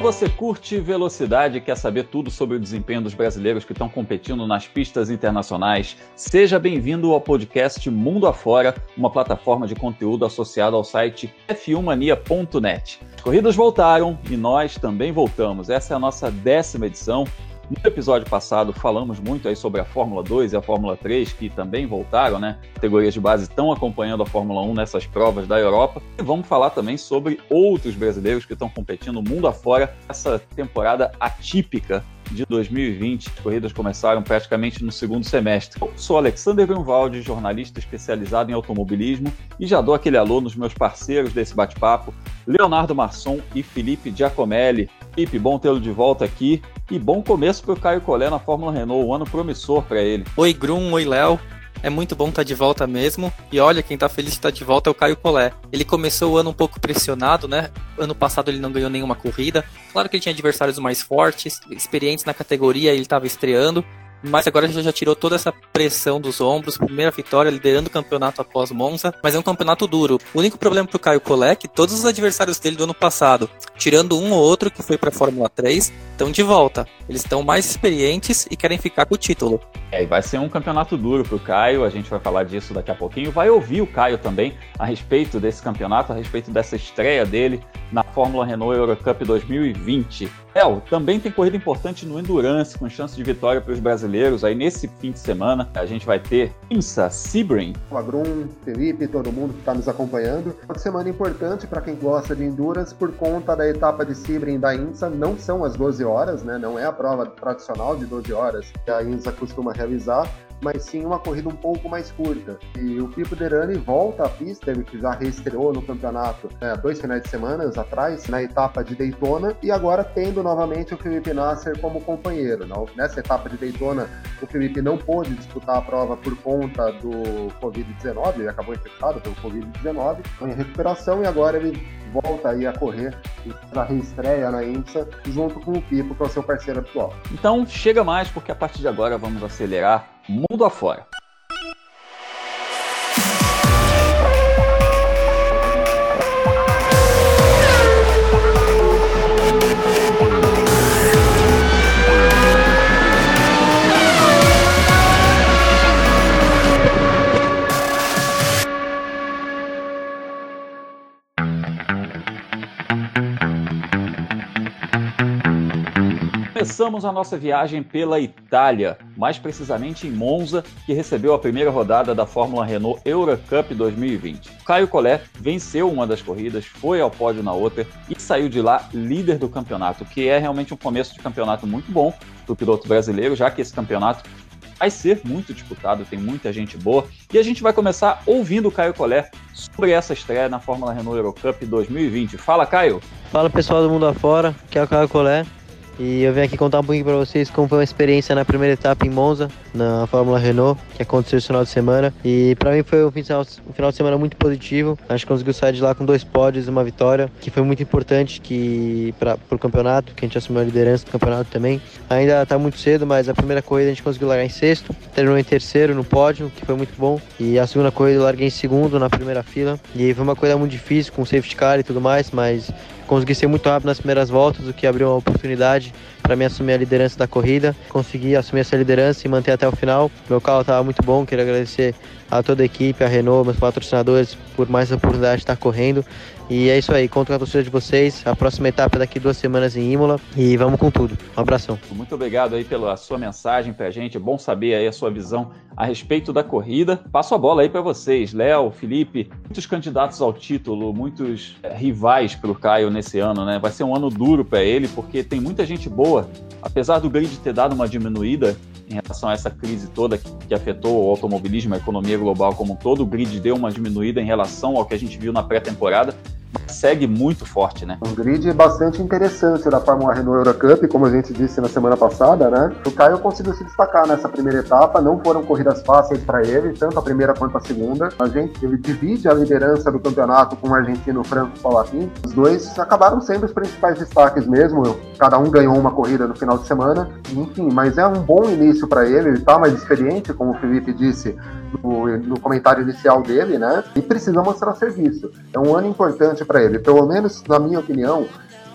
Você curte velocidade e quer saber tudo sobre o desempenho dos brasileiros que estão competindo nas pistas internacionais? Seja bem-vindo ao podcast Mundo Afora, uma plataforma de conteúdo associada ao site f1mania.net. As corridas voltaram e nós também voltamos. Essa é a nossa décima edição no episódio passado falamos muito aí sobre a Fórmula 2 e a Fórmula 3, que também voltaram, né? Categorias de base estão acompanhando a Fórmula 1 nessas provas da Europa. E vamos falar também sobre outros brasileiros que estão competindo mundo afora essa temporada atípica de 2020. As corridas começaram praticamente no segundo semestre. Eu sou Alexander Grunwald, jornalista especializado em automobilismo, e já dou aquele alô nos meus parceiros desse bate-papo, Leonardo Marçom e Felipe Giacomelli. Felipe, bom tê-lo de volta aqui. E bom começo para o Caio Collet na Fórmula Renault, um ano promissor para ele. Oi, Grum, oi, Léo. É muito bom estar tá de volta mesmo. E olha, quem está feliz de estar tá de volta é o Caio Collet. Ele começou o ano um pouco pressionado, né? Ano passado ele não ganhou nenhuma corrida. Claro que ele tinha adversários mais fortes, experientes na categoria, ele estava estreando. Mas agora já, já tirou toda essa pressão dos ombros. Primeira vitória, liderando o campeonato após Monza. Mas é um campeonato duro. O único problema pro Caio Collet é que todos os adversários dele do ano passado, tirando um ou outro que foi pra Fórmula 3, estão de volta. Eles estão mais experientes e querem ficar com o título. É, e vai ser um campeonato duro pro Caio. A gente vai falar disso daqui a pouquinho. Vai ouvir o Caio também a respeito desse campeonato, a respeito dessa estreia dele na Fórmula Renault Eurocup 2020. El, também tem corrida importante no Endurance, com chance de vitória para os brasileiros. Aí nesse fim de semana a gente vai ter Insa, Sebring. Agrum, Felipe, todo mundo que está nos acompanhando. Uma semana importante para quem gosta de Endurance por conta da etapa de Sebring da INSA. Não são as 12 horas, né? Não é a prova tradicional de 12 horas que a INSA costuma realizar mas sim uma corrida um pouco mais curta. E o Pipo Derani volta à pista, ele já reestreou no campeonato né, dois finais de semana atrás, na etapa de Daytona, e agora tendo novamente o Felipe Nasser como companheiro. Nessa etapa de Daytona, o Felipe não pôde disputar a prova por conta do Covid-19, ele acabou infectado pelo Covid-19, em recuperação, e agora ele volta aí a correr para reestreia na INSA junto com o Pipo, que é o seu parceiro atual. Então chega mais, porque a partir de agora vamos acelerar mundo afora. Começamos a nossa viagem pela Itália, mais precisamente em Monza, que recebeu a primeira rodada da Fórmula Renault Eurocup 2020. Caio Collet venceu uma das corridas, foi ao pódio na outra e saiu de lá líder do campeonato, que é realmente um começo de campeonato muito bom para o piloto brasileiro, já que esse campeonato vai ser muito disputado, tem muita gente boa. E a gente vai começar ouvindo o Caio Collet sobre essa estreia na Fórmula Renault Eurocup 2020. Fala, Caio! Fala pessoal do mundo afora, que é o Caio Collet. E eu venho aqui contar um pouquinho para vocês como foi a experiência na primeira etapa em Monza, na Fórmula Renault, que aconteceu esse final de semana. E para mim foi um final, um final de semana muito positivo. Acho que conseguiu sair de lá com dois pódios e uma vitória, que foi muito importante que para o campeonato, que a gente assumiu a liderança do campeonato também. Ainda está muito cedo, mas a primeira corrida a gente conseguiu largar em sexto, terminou em terceiro no pódio, que foi muito bom. E a segunda corrida eu larguei em segundo na primeira fila. E foi uma corrida muito difícil, com safety car e tudo mais, mas consegui ser muito rápido nas primeiras voltas, o que abriu uma oportunidade para mim assumir a liderança da corrida. Consegui assumir essa liderança e manter até o final. Meu carro estava muito bom, queria agradecer a toda a equipe, a Renault, meus patrocinadores por mais oportunidade de estar correndo. E é isso aí, conto com a torcida de vocês. A próxima etapa é daqui duas semanas em Imola e vamos com tudo. Um abração. Muito obrigado aí pela sua mensagem pra gente. É bom saber aí a sua visão a respeito da corrida. Passo a bola aí para vocês, Léo, Felipe, muitos candidatos ao título, muitos é, rivais para o Caio nesse ano, né? Vai ser um ano duro para ele porque tem muita gente boa. Apesar do grid ter dado uma diminuída, em relação a essa crise toda que, afetou o automobilismo, a economia global como um todo. O grid deu uma diminuída em relação ao que a gente viu na pré-temporada, segue muito forte, né? Um grid bastante interessante da Fórmula Renault Eurocup, como a gente disse na semana passada, né? O Caio conseguiu se destacar nessa primeira etapa, não foram corridas fáceis para ele, tanto a primeira quanto a segunda. A gente, ele divide a liderança do campeonato com o argentino Franco Palatin. Os dois acabaram sendo os principais destaques mesmo, cada um ganhou uma corrida no final de semana. Enfim, mas é um bom início para ele, ele está mais experiente, como o Felipe disse, no, comentário inicial dele, né? E precisa mostrar serviço. É um ano importante para ele. Pelo menos, na minha opinião,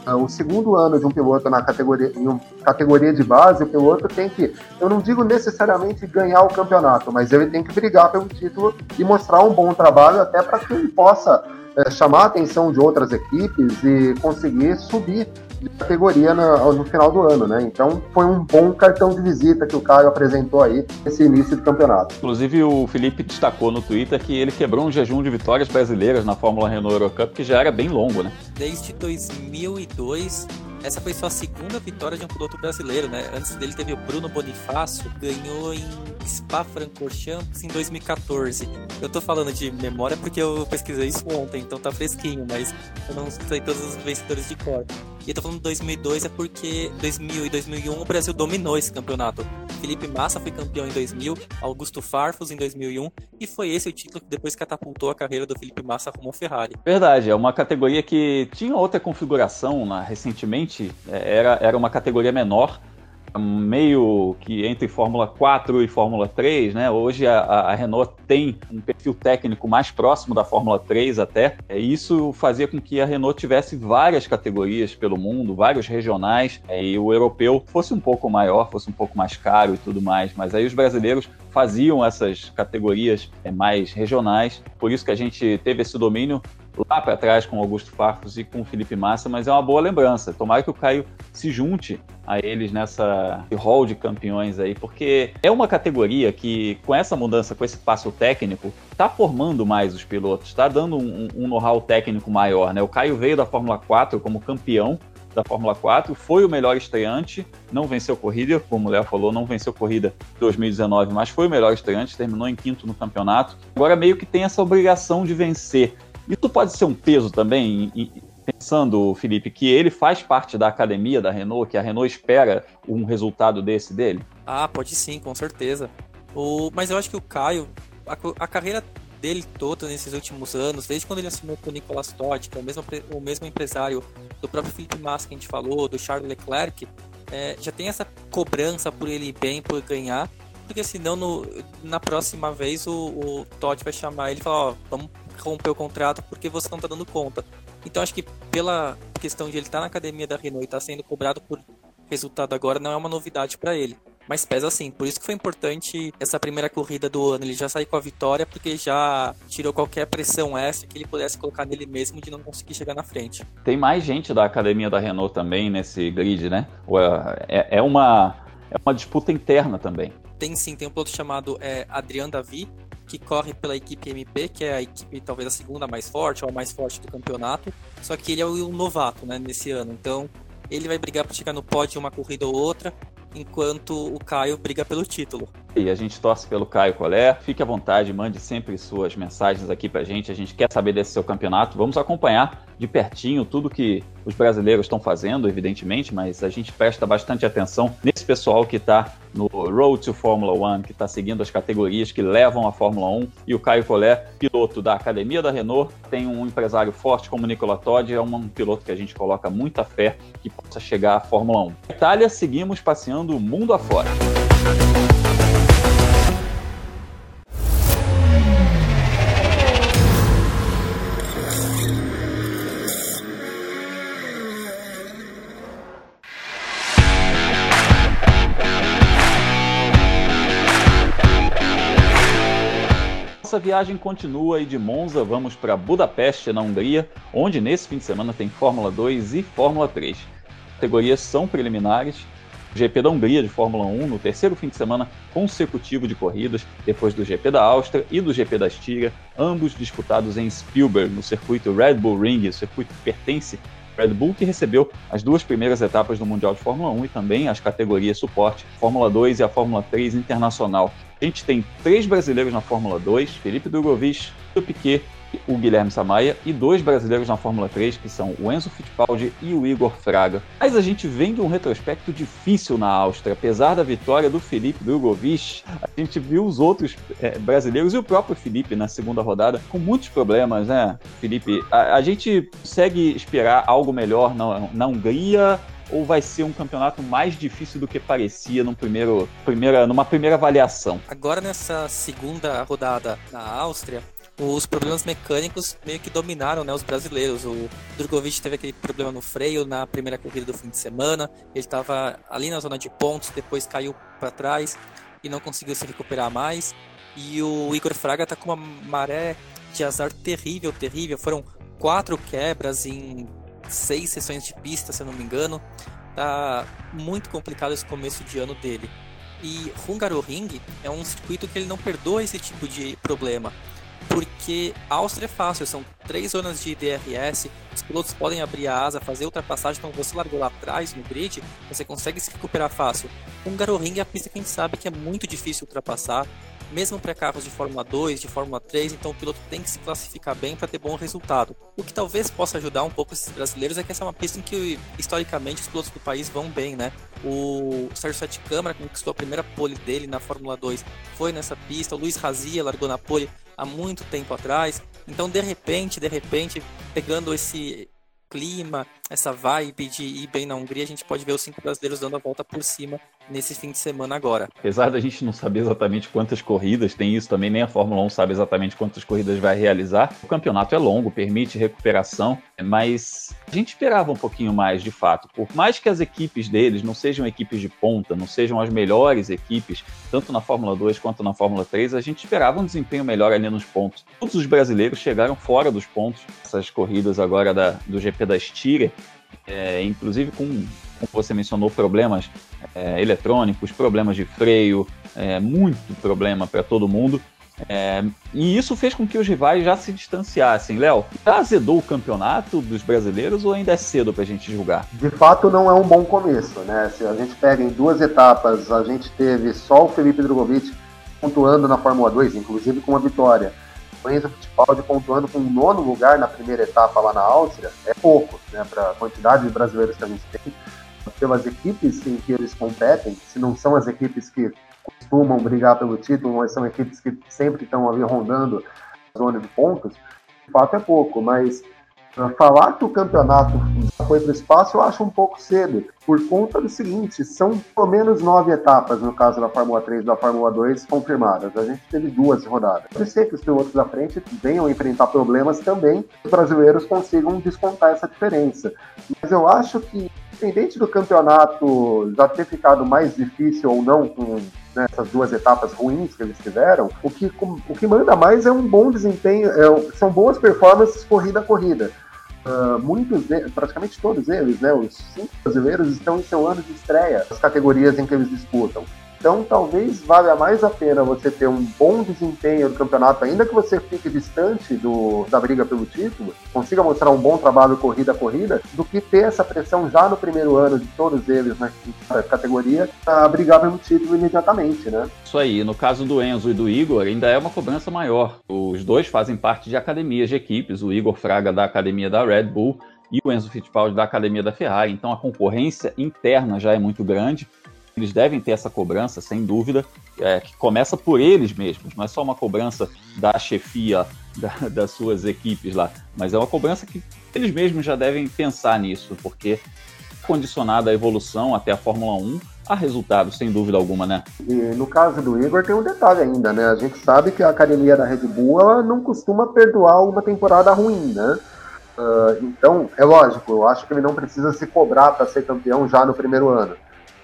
é o segundo ano de um piloto na categoria, em categoria de base, o piloto tem que, eu não digo necessariamente ganhar o campeonato, mas ele tem que brigar pelo título e mostrar um bom trabalho até para que ele possa é, chamar a atenção de outras equipes e conseguir subir de categoria no, no, final do ano, né? Então foi um bom cartão de visita que o Caio apresentou aí nesse início de campeonato. Inclusive o Felipe destacou no Twitter que ele quebrou um jejum de vitórias brasileiras na Fórmula Renault Eurocup que já era bem longo, né? Desde 2002 essa foi sua segunda vitória de um piloto brasileiro, né? Antes dele teve o Bruno Bonifácio, ganhou em Spa-Francorchamps em 2014. Eu tô falando de memória porque eu pesquisei isso ontem, então tá fresquinho, mas eu não sei todos os vencedores de cor. E eu tô falando de 2002 é porque 2000 e 2001 o Brasil dominou esse campeonato. Felipe Massa foi campeão em 2000, Augusto Farfus em 2001 e foi esse o título que depois catapultou a carreira do Felipe Massa rumo ao Ferrari. Verdade, é uma categoria que tinha outra configuração né, recentemente, é, era, era uma categoria menor meio que entre Fórmula 4 e Fórmula 3, né? Hoje a, a, Renault tem um perfil técnico mais próximo da Fórmula 3 até. É, isso fazia com que a Renault tivesse várias categorias pelo mundo, vários regionais, é, e o europeu fosse um pouco maior, fosse um pouco mais caro e tudo mais. Mas aí os brasileiros faziam essas categorias é, mais regionais, por isso que a gente teve esse domínio lá para trás com Augusto Farfus e com Felipe Massa, mas é uma boa lembrança. Tomara que o Caio se junte a eles nessa hall de campeões aí, porque é uma categoria que, com essa mudança, com esse passo técnico, está formando mais os pilotos, está dando um, um know-how técnico maior, né? O Caio veio da Fórmula 4 como campeão da Fórmula 4, foi o melhor estreante, não venceu corrida, como o Léo falou, não venceu corrida 2019, mas foi o melhor estreante, terminou em quinto no campeonato. Agora meio que tem essa obrigação de vencer. Isso pode ser um peso também, pensando, Felipe, que ele faz parte da academia da Renault, que a Renault espera um resultado desse dele? Ah, pode sim, com certeza. O... Mas eu acho que o Caio, a, a carreira dele toda nesses últimos anos, desde quando ele assinou com o Nicolas Todd, que é o mesmo, o mesmo empresário do próprio Felipe Massa que a gente falou, do Charles Leclerc, é, já tem essa cobrança por ele ir bem, por ganhar, porque senão no, na próxima vez o, o Todd vai chamar ele e falar, ó, vamos romper o contrato porque você não tá dando conta. Então acho que pela questão de ele estar tá na academia da Renault e estar tá sendo cobrado por resultado agora não é uma novidade para ele. Mas pesa assim, por isso que foi importante essa primeira corrida do ano. Ele já saiu com a vitória porque já tirou qualquer pressão extra que ele pudesse colocar nele mesmo de não conseguir chegar na frente. Tem mais gente da academia da Renault também nesse grid, né? É, é, uma, é uma disputa interna também. Tem sim, tem um piloto chamado é, Adrian Davi, que corre pela equipe MP, que é a equipe talvez a segunda mais forte ou a mais forte do campeonato. Só que ele é o novato, né, nesse ano. Então, ele vai brigar para chegar no pódio uma corrida ou outra, enquanto o Caio briga pelo título. E a gente torce pelo Caio Colé. Fique à vontade, mande sempre suas mensagens aqui pra gente. A gente quer saber desse seu campeonato. Vamos acompanhar de pertinho tudo que os brasileiros estão fazendo, evidentemente, mas a gente presta bastante atenção nesse pessoal que está no Road to Fórmula One, que está seguindo as categorias que levam a Fórmula 1. E o Caio Collet, piloto da Academia da Renault, tem um empresário forte como o Nicola Todd, é um piloto que a gente coloca muita fé que possa chegar à Fórmula 1. Na Itália, seguimos passeando o mundo afora. Nossa viagem continua e de Monza vamos para Budapeste, na Hungria, onde nesse fim de semana tem Fórmula 2 e Fórmula 3. As categorias são preliminares. GP da Hungria de Fórmula 1 no terceiro fim de semana consecutivo de corridas, depois do GP da Áustria e do GP da Estíria, ambos disputados em Spielberg, no circuito Red Bull Ring, o circuito que pertence Red Bull, que recebeu as duas primeiras etapas do Mundial de Fórmula 1 e também as categorias suporte, Fórmula 2 e a Fórmula 3 internacional. A gente tem três brasileiros na Fórmula 2, Felipe Drogovic, Piquet o Guilherme Samaia e dois brasileiros na Fórmula 3, que são o Enzo Fittipaldi e o Igor Fraga. Mas a gente vem de um retrospecto difícil na Áustria. Apesar da vitória do Felipe Drogovic, a gente viu os outros é, brasileiros e o próprio Felipe na segunda rodada com muitos problemas, né, Felipe? A, a gente consegue esperar algo melhor na, na Hungria ou vai ser um campeonato mais difícil do que parecia num primeiro, primeira, numa primeira avaliação? Agora nessa segunda rodada na Áustria, os problemas mecânicos meio que dominaram né, os brasileiros. O Drogovic teve aquele problema no freio na primeira corrida do fim de semana. Ele estava ali na zona de pontos, depois caiu para trás e não conseguiu se recuperar mais. E o Igor Fraga está com uma maré de azar terrível, terrível. Foram quatro quebras em seis sessões de pista, se eu não me engano. Tá muito complicado esse começo de ano dele. E Hungaroring é um circuito que ele não perdoa esse tipo de problema porque a Áustria é fácil, são três zonas de DRS, os pilotos podem abrir a asa, fazer ultrapassagem, então você largou lá atrás no grid, você consegue se recuperar fácil. Um Garoring é a pista que a gente sabe que é muito difícil ultrapassar, mesmo para carros de Fórmula 2, de Fórmula 3, então o piloto tem que se classificar bem para ter bom resultado. O que talvez possa ajudar um pouco esses brasileiros é que essa é uma pista em que historicamente os pilotos do país vão bem, né? O Sérgio Sete Câmara conquistou a primeira pole dele na Fórmula 2, foi nessa pista, o Luiz Razia largou na pole há muito tempo atrás. Então, de repente, de repente, pegando esse clima, essa vibe de ir bem na Hungria, a gente pode ver os cinco brasileiros dando a volta por cima nesse fim de semana agora. Apesar da gente não saber exatamente quantas corridas, tem isso também, nem a Fórmula 1 sabe exatamente quantas corridas vai realizar. O campeonato é longo, permite recuperação, mas a gente esperava um pouquinho mais de fato. Por mais que as equipes deles não sejam equipes de ponta, não sejam as melhores equipes, tanto na Fórmula 2 quanto na Fórmula 3, a gente esperava um desempenho melhor ali nos pontos. Todos os brasileiros chegaram fora dos pontos, essas corridas agora da, do GP da Styria, é, inclusive com, como você mencionou, problemas é, eletrônicos, problemas de freio, é, muito problema para todo mundo. É, e isso fez com que os rivais já se distanciassem. Léo, já azedou o campeonato dos brasileiros ou ainda é cedo para a gente julgar? De fato, não é um bom começo. Né? Se a gente pega em duas etapas, a gente teve só o Felipe Drogovic pontuando na Fórmula 2, inclusive com uma vitória. O Enzo Fittipaldi pontuando com o nono lugar na primeira etapa lá na Áustria é pouco, né, para a quantidade de brasileiros que a gente tem, pelas equipes em que eles competem, se não são as equipes que costumam brigar pelo título, mas são equipes que sempre estão ali rondando a zona de pontos, de fato é pouco, mas falar que o campeonato foi para o espaço eu acho um pouco cedo, por conta do seguinte, são pelo menos nove etapas, no caso da Fórmula 3 e da Fórmula 2, confirmadas. A gente teve duas rodadas. Pode ser que os pilotos da frente venham enfrentar problemas também, os brasileiros consigam descontar essa diferença. Mas eu acho que, independente do campeonato já ter ficado mais difícil ou não com nessas duas etapas ruins que eles tiveram, o que, o que manda mais é um bom desempenho, é, são boas performances corrida a corrida. Uh, muitos, praticamente todos eles, né, os cinco brasileiros estão em seu ano de estreia, as categorias em que eles disputam. Então, talvez valha mais a pena você ter um bom desempenho no campeonato, ainda que você fique distante do, da briga pelo título, consiga mostrar um bom trabalho corrida a corrida, do que ter essa pressão já no primeiro ano de todos eles na categoria para brigar pelo título imediatamente, né? Isso aí. No caso do Enzo e do Igor, ainda é uma cobrança maior. Os dois fazem parte de academias de equipes. O Igor Fraga da academia da Red Bull e o Enzo Fittipaldi da academia da Ferrari. Então a concorrência interna já é muito grande. Eles devem ter essa cobrança, sem dúvida, é, que começa por eles mesmos, não é só uma cobrança da chefia da, das suas equipes lá, mas é uma cobrança que eles mesmos já devem pensar nisso, porque condicionada a evolução até a Fórmula 1 a resultados, sem dúvida alguma, né? E no caso do Igor tem um detalhe ainda, né? A gente sabe que a academia da Red Bull ela não costuma perdoar uma temporada ruim, né? Uh, então, é lógico, eu acho que ele não precisa se cobrar para ser campeão já no primeiro ano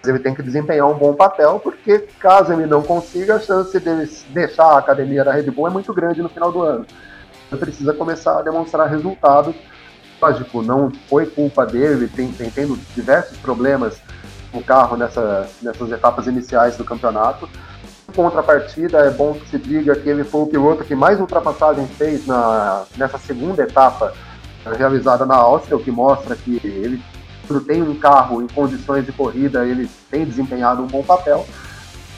ele tem que desempenhar um bom papel, porque caso ele não consiga, a chance de deixar a academia da Red Bull é muito grande no final do ano. Ele precisa começar a demonstrar resultados. Lógico, não foi culpa dele, tem, tem tendo diversos problemas no carro nessa, nessas etapas iniciais do campeonato. Em contrapartida, é bom que se diga que ele foi o piloto que mais ultrapassagens fez na, nessa segunda etapa realizada na Áustria, o que mostra que ele tem um carro em condições de corrida, ele tem desempenhado um bom papel.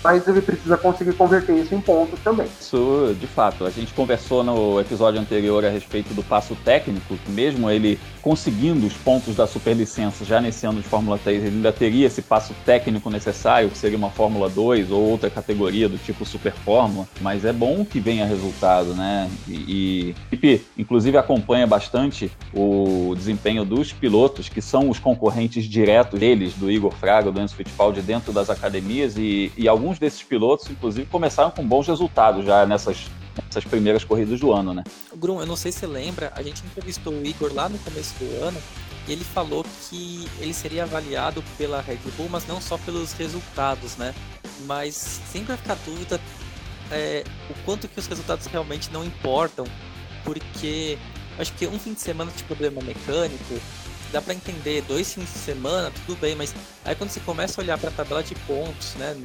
Mas ele precisa conseguir converter isso em pontos também. Isso, de fato. A gente conversou no episódio anterior a respeito do passo técnico, que mesmo ele conseguindo os pontos da superlicença já nesse ano de Fórmula 3, ele ainda teria esse passo técnico necessário, que seria uma Fórmula 2 ou outra categoria do tipo Super Fórmula, mas é bom que venha resultado, né? E, e inclusive acompanha bastante o desempenho dos pilotos, que são os concorrentes diretos deles, do Igor Fraga, do Enzo Fittipaldi, dentro das academias, e, e alguns desses pilotos, inclusive, começaram com bons resultados já nessas essas primeiras corridas do ano, né? Grum, eu não sei se você lembra, a gente entrevistou o Igor lá no começo do ano e ele falou que ele seria avaliado pela Red Bull, mas não só pelos resultados, né? Mas sempre vai ficar dúvida é, o quanto que os resultados realmente não importam, porque acho que um fim de semana de problema mecânico dá para entender, dois fins de semana, tudo bem, mas aí quando você começa a olhar para a tabela de pontos, né,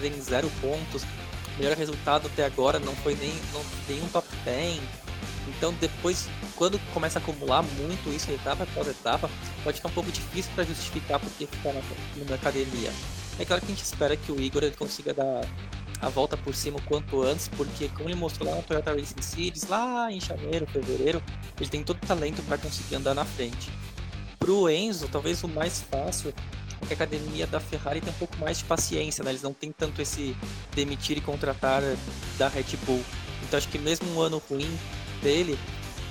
tem zero pontos, melhor resultado até agora não foi nem não, nenhum top 10. Então depois, quando começa a acumular muito isso etapa após etapa, pode ficar um pouco difícil para justificar porque ficar na, academia. É claro que a gente espera que o Igor consiga dar a volta por cima o quanto antes, porque como ele mostrou lá no Toyota Racing Series, lá em janeiro, fevereiro, ele tem todo o talento para conseguir andar na frente. Pro Enzo, talvez o mais fácil que a academia da Ferrari tem um pouco mais de paciência, né? Eles não têm tanto esse demitir e contratar da Red Bull. Então acho que mesmo um ano ruim dele,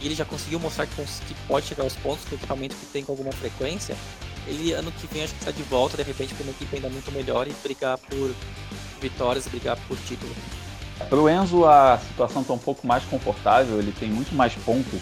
e ele já conseguiu mostrar que, que pode chegar aos pontos com o equipamento que tem com alguma frequência, ele ano que vem acho que está de volta, de repente, com uma equipe ainda muito melhor e brigar por vitórias, brigar por título. Para o Enzo a situação está um pouco mais confortável, ele tem muito mais pontos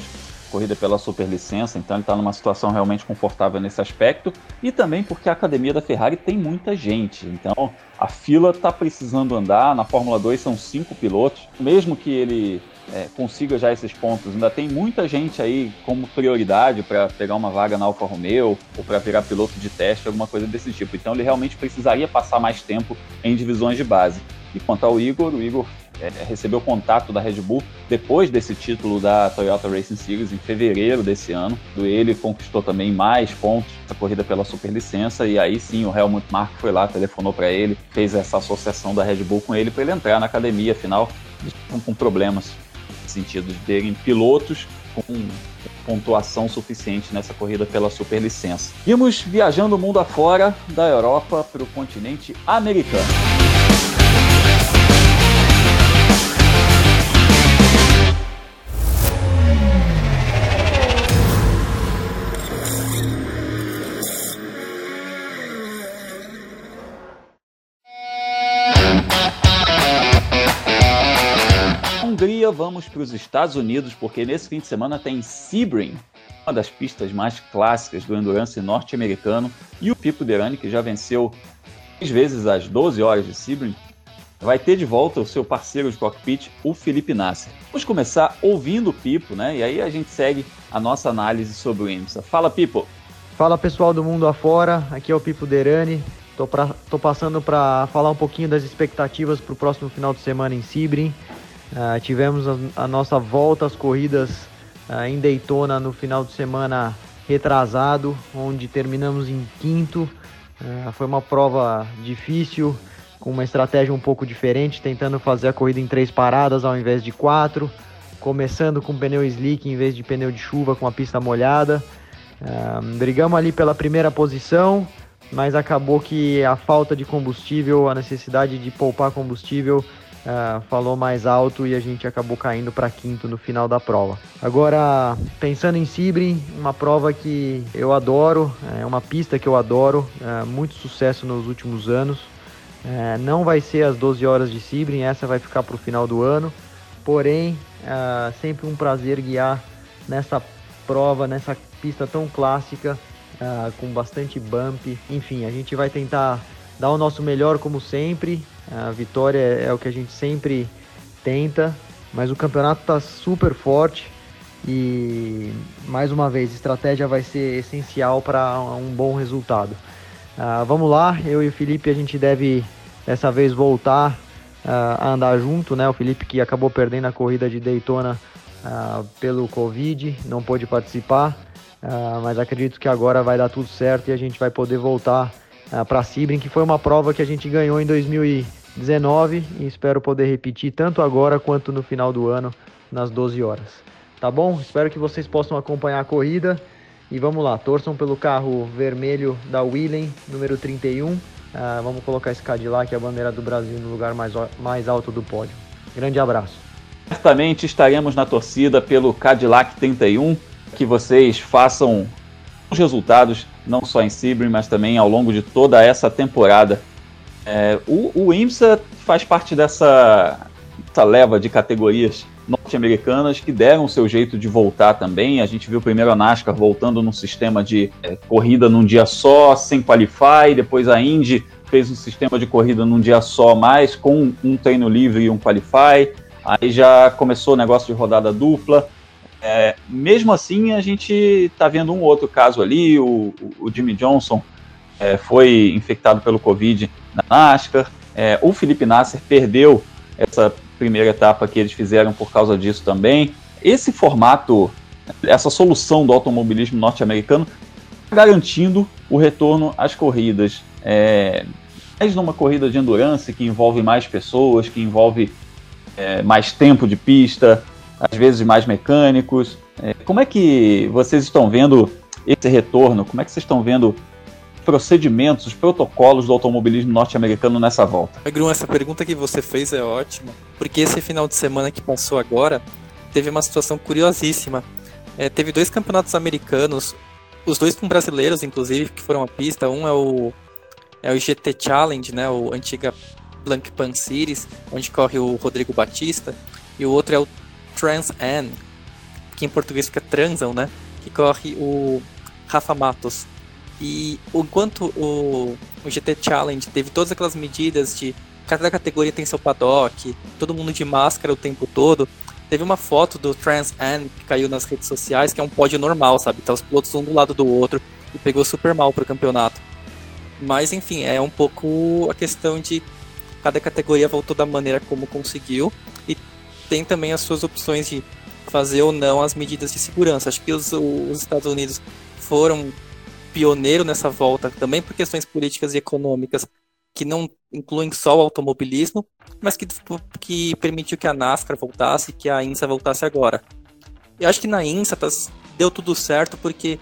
corrida pela superlicença, então ele está numa situação realmente confortável nesse aspecto, e também porque a academia da Ferrari tem muita gente, então a fila está precisando andar, na Fórmula 2 são cinco pilotos, mesmo que ele é, consiga já esses pontos, ainda tem muita gente aí como prioridade para pegar uma vaga na Alfa Romeo ou para virar piloto de teste, alguma coisa desse tipo, então ele realmente precisaria passar mais tempo em divisões de base. E quanto ao Igor, o Igor recebeu contato da Red Bull depois desse título da Toyota Racing Series em fevereiro desse ano. Ele conquistou também mais pontos na corrida pela superlicença e aí sim o Helmut Marko foi lá, telefonou para ele, fez essa associação da Red Bull com ele para ele entrar na academia. Afinal, com problemas no sentido de terem pilotos com pontuação suficiente nessa corrida pela superlicença. Vimos viajando o mundo afora da Europa para o continente americano. Vamos para os Estados Unidos, porque nesse fim de semana tem Sebring, uma das pistas mais clássicas do endurance norte-americano, e o Pipo Derani, que já venceu três vezes as 12 horas de Sebring, vai ter de volta o seu parceiro de cockpit, o Felipe Nasser. Vamos começar ouvindo o Pipo, né? E aí a gente segue a nossa análise sobre o IMSA. Fala, Pipo! Fala pessoal do mundo afora, aqui é o Pipo Derani. Tô, pra, tô passando para falar um pouquinho das expectativas para o próximo final de semana em Sebring. Uh, tivemos a, a, nossa volta às corridas uh, em Daytona no final de semana retrasado, onde terminamos em quinto. Uh, foi uma prova difícil, com uma estratégia um pouco diferente, tentando fazer a corrida em três paradas ao invés de quatro, começando com pneu slick em vez de pneu de chuva com a pista molhada. brigamos ali pela primeira posição, mas acabou que a falta de combustível, a necessidade de poupar combustível uh, falou mais alto e a gente acabou caindo para quinto no final da prova. Agora, pensando em Sebring, uma prova que eu adoro, é uma pista que eu adoro, é, muito sucesso nos últimos anos. É, não vai ser as 12 horas de Sebring, essa vai ficar para o final do ano. Porém, é, sempre um prazer guiar nessa prova, nessa pista tão clássica, é, com bastante bump. Enfim, a gente vai tentar dar o nosso melhor como sempre, a vitória é o que a gente sempre tenta, mas o campeonato está super forte e mais uma vez, estratégia vai ser essencial para um bom resultado. Uh, vamos lá, eu e o Felipe a gente deve dessa vez voltar uh, a andar junto, né? O Felipe que acabou perdendo a corrida de Daytona uh, pelo Covid, não pôde participar, mas acredito que agora vai dar tudo certo e a gente vai poder voltar uh, para Sebring, que foi uma prova que a gente ganhou em 2000 19 e espero poder repetir tanto agora quanto no final do ano, nas 12 horas. Tá bom? Espero que vocês possam acompanhar a corrida e vamos lá, torçam pelo carro vermelho da Willen, número 31. Ah, vamos colocar esse Cadillac, a bandeira do Brasil, no lugar mais, mais alto do pódio. Grande abraço. Certamente estaremos na torcida pelo Cadillac 31, que vocês façam os resultados, não só em Sebring, mas também ao longo de toda essa temporada. É, o, o IMSA faz parte dessa, dessa leva de categorias norte-americanas que deram o seu jeito de voltar também. A gente viu primeiro a NASCAR voltando num sistema de é, corrida num dia só, sem qualify, depois a Indy fez um sistema de corrida num dia só, mais com um treino livre e um qualify. Aí já começou o negócio de rodada dupla. É, mesmo assim, a gente está vendo um outro caso ali. O, o Jimmy Johnson é, foi infectado pelo Covid na NASCAR. É, o Felipe Nasser perdeu essa primeira etapa que eles fizeram por causa disso também. Esse formato, essa solução do automobilismo norte-americano, garantindo o retorno às corridas. É, mais numa corrida de endurance que envolve mais pessoas, que envolve é, mais tempo de pista, às vezes mais mecânicos. É, como é que vocês estão vendo esse retorno? Como é que vocês estão vendo procedimentos, os protocolos do automobilismo norte-americano nessa volta? Grum, essa pergunta que você fez é ótima, porque esse final de semana que passou agora teve uma situação curiosíssima. É, teve dois campeonatos americanos, os dois com brasileiros, inclusive, que foram à pista. Um é o, é o GT Challenge, né, o antiga Blank Pan Series, onde corre o Rodrigo Batista, e o outro é o Trans Am, que em português fica Transam, né, que corre o Rafa Matos. E enquanto o, o GT Challenge teve todas aquelas medidas de cada categoria tem seu paddock, todo mundo de máscara o tempo todo, teve uma foto do Trans Am que caiu nas redes sociais, que é um pódio normal, sabe? Tá os pilotos um do lado do outro e pegou super mal pro campeonato. Mas enfim, é um pouco a questão de cada categoria voltou da maneira como conseguiu tem também as suas opções de fazer ou não as medidas de segurança. Acho que os, os Estados Unidos foram pioneiro nessa volta, também por questões políticas e econômicas que não incluem só o automobilismo, mas que, que permitiu que a NASCAR voltasse que a INSA voltasse agora. Eu acho que na INSA tá, deu tudo certo porque,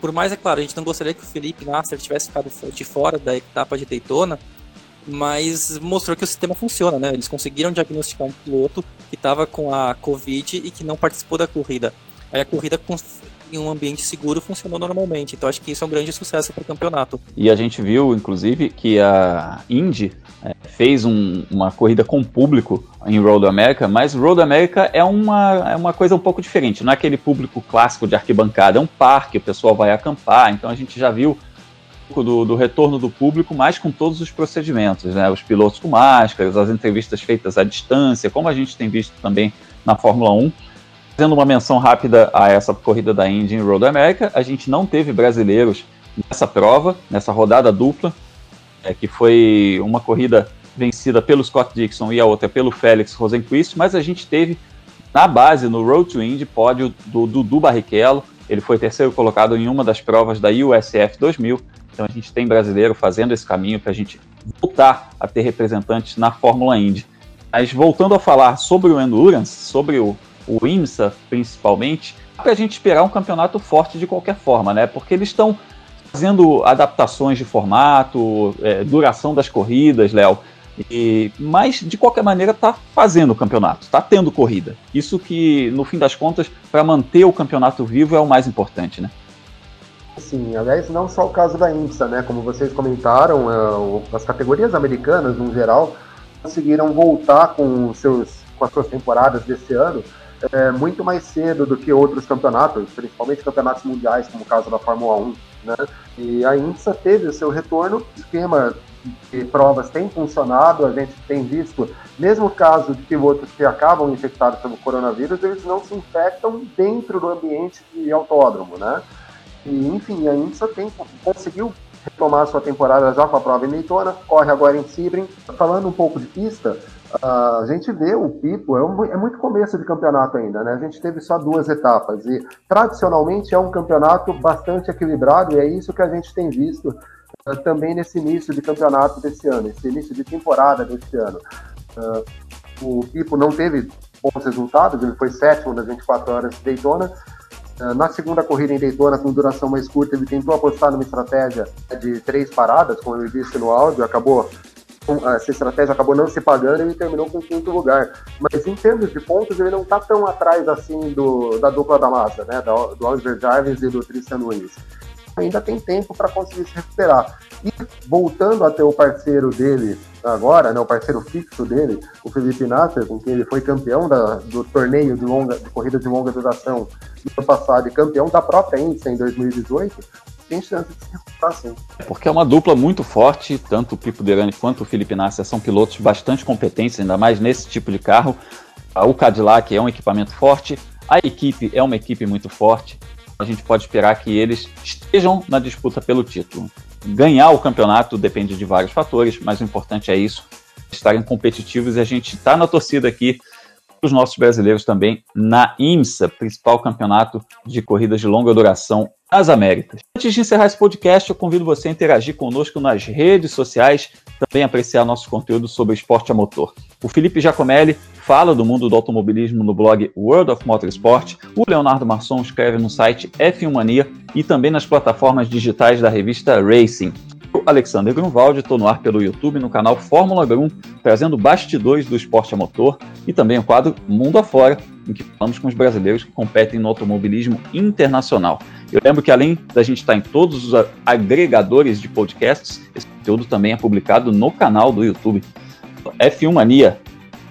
por mais é claro, a gente não gostaria que o Felipe Nasser tivesse ficado de fora da etapa de Daytona, mas mostrou que o sistema funciona, né? Eles conseguiram diagnosticar um piloto que estava com a Covid e que não participou da corrida. Aí a corrida em um ambiente seguro funcionou normalmente. Então acho que isso é um grande sucesso para o campeonato. E a gente viu, inclusive, que a Indy é, fez um, uma corrida com público em Road America, mas Road America é uma, é uma coisa um pouco diferente. Não é aquele público clássico de arquibancada, é um parque, o pessoal vai acampar. Então a gente já viu do, do, retorno do público, mas com todos os procedimentos, né? Os pilotos com máscaras, as entrevistas feitas à distância, como a gente tem visto também na Fórmula 1. Fazendo uma menção rápida a essa corrida da Indy em Road America, a gente não teve brasileiros nessa prova, nessa rodada dupla, é, que foi uma corrida vencida pelo Scott Dixon e a outra pelo Félix Rosenquist, mas a gente teve na base, no Road to Indy, pódio do Dudu Barrichello, ele foi terceiro colocado em uma das provas da USF 2000, então a gente tem brasileiro fazendo esse caminho para a gente voltar a ter representantes na Fórmula Indy. Mas voltando a falar sobre o Endurance, sobre o, o IMSA principalmente, para a gente esperar um campeonato forte de qualquer forma, né? Porque eles estão fazendo adaptações de formato, é, duração das corridas, Léo. E, mas, de qualquer maneira, está fazendo o campeonato, está tendo corrida. Isso que, no fim das contas, para manter o campeonato vivo é o mais importante, né? Sim, aliás, não só o caso da IMSA, né? Como vocês comentaram, é, as categorias americanas, no geral, conseguiram voltar com, seus, com as suas temporadas desse ano é, muito mais cedo do que outros campeonatos, principalmente campeonatos mundiais, como o caso da Fórmula 1. Né? E a INSA teve o seu retorno, esquema de provas tem funcionado, a gente tem visto, mesmo caso de pilotos que acabam infectados pelo coronavírus, eles não se infectam dentro do ambiente de autódromo, né? E, enfim, a INSA tem, conseguiu retomar sua temporada já com a prova em Daytona, corre agora em Sebring. Falando um pouco de pista, a gente vê o Pipo, é, um, é, muito começo de campeonato ainda, né? A gente teve só duas etapas e tradicionalmente é um campeonato bastante equilibrado e é isso que a gente tem visto uh, também nesse início de campeonato desse ano, esse início de temporada desse ano. Uh, o Pipo não teve bons resultados, ele foi sétimo nas 24 horas de Daytona. Uh, na segunda corrida em Daytona, com duração mais curta, ele tentou apostar numa estratégia de três paradas, como eu disse no áudio, acabou essa estratégia acabou não se pagando e ele terminou com quinto lugar. Mas em termos de pontos, ele não está tão atrás assim do, da dupla da massa, né? Do, do Oliver Jarvis e do Tristan Willis. Ainda tem tempo para conseguir se recuperar. E voltando a ter o parceiro dele agora, né, o parceiro fixo dele, o Felipe Nasser, com quem ele foi campeão da, do torneio de, longa, de corrida de longa duração no ano passado e campeão da própria INSA em 2018, tem chance de se recuperar sim. Porque é uma dupla muito forte, tanto o Pipo Derani quanto o Felipe Nasser são pilotos bastante competentes, ainda mais nesse tipo de carro. O Cadillac é um equipamento forte, a equipe é uma equipe muito forte. A gente pode esperar que eles estejam na disputa pelo título. Ganhar o campeonato depende de vários fatores, mas o importante é isso, estarem competitivos e a gente está na torcida aqui os nossos brasileiros também na IMSA, principal campeonato de corridas de longa duração das Américas. Antes de encerrar esse podcast, eu convido você a interagir conosco nas redes sociais, também apreciar nosso conteúdo sobre esporte a motor. O Felipe Giacomelli fala do mundo do automobilismo no blog World of Motorsport, o Leonardo Marçom escreve no site F1 Mania e também nas plataformas digitais da revista Racing. Eu, Alexander Grunwald, estou no ar pelo YouTube no canal Fórmula Grum, trazendo bastidores do esporte a motor e também o quadro Mundo Afora, em que falamos com os brasileiros que competem no automobilismo internacional. Eu lembro que além da gente estar em todos os agregadores de podcasts, esse conteúdo também é publicado no canal do YouTube. F1 Mania.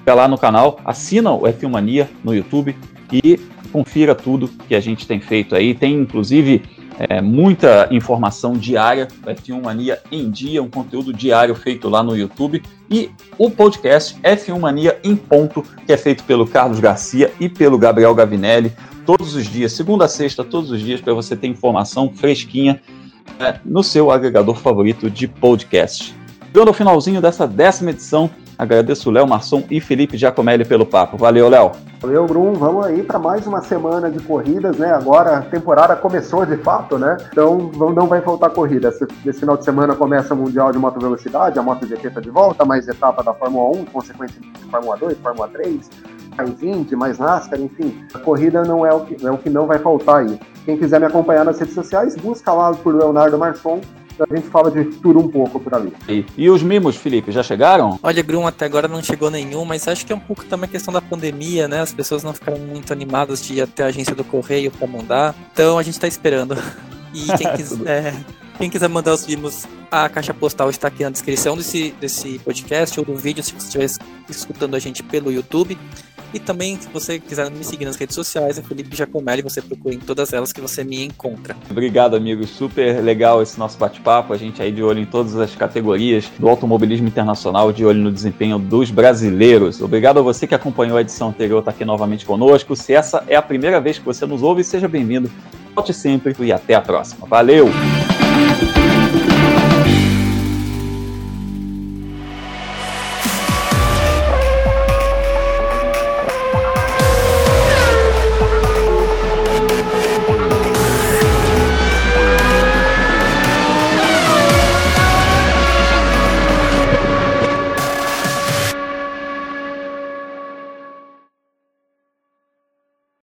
Vai lá no canal, assina o F1 Mania no YouTube e confira tudo que a gente tem feito aí. Tem inclusive é, muita informação diária, F1 Mania em Dia, um conteúdo diário feito lá no YouTube, e o podcast F1 Mania em Ponto, que é feito pelo Carlos Garcia e pelo Gabriel Gavinelli, todos os dias, segunda a sexta, todos os dias, para você ter informação fresquinha é, no seu agregador favorito de podcast. Chegando ao finalzinho dessa décima edição Agradeço Léo Marçom e Felipe Giacomelli pelo papo. Valeu, Léo. Valeu, Brum. Vamos aí para mais uma semana de corridas, né? Agora a temporada começou de fato, né? Então não vai faltar corrida. Esse final de semana começa o Mundial de Moto Velocidade, a MotoGP está de volta, mais etapa da Fórmula 1, consequência de Fórmula 2, Fórmula 3, mais Indy, mais NASCAR, enfim. A corrida não é o que, é o que não vai faltar aí. Quem quiser me acompanhar nas redes sociais, busca lá por Leonardo Marçom a gente fala de tudo um pouco por ali. E, e os mimos, Felipe, já chegaram? Olha, Grum, até agora não chegou nenhum, mas acho que é um pouco também questão da pandemia, né? As pessoas não ficaram muito animadas de ir até a agência do correio para mandar. Então a gente tá esperando. E quem quiser. Quem quiser mandar os mimos, a caixa postal está aqui na descrição desse, desse podcast ou do vídeo, se você estiver escutando a gente pelo YouTube. E também, se você quiser me seguir nas redes sociais, é Felipe Giacomelli, você procura em todas elas que você me encontra. Obrigado, amigo. Super legal esse nosso bate-papo. A gente aí de olho em todas as categorias do automobilismo internacional, de olho no desempenho dos brasileiros. Obrigado a você que acompanhou a edição anterior, está aqui novamente conosco. Se essa é a primeira vez que você nos ouve, seja bem-vindo. Volte sempre e até a próxima. Valeu!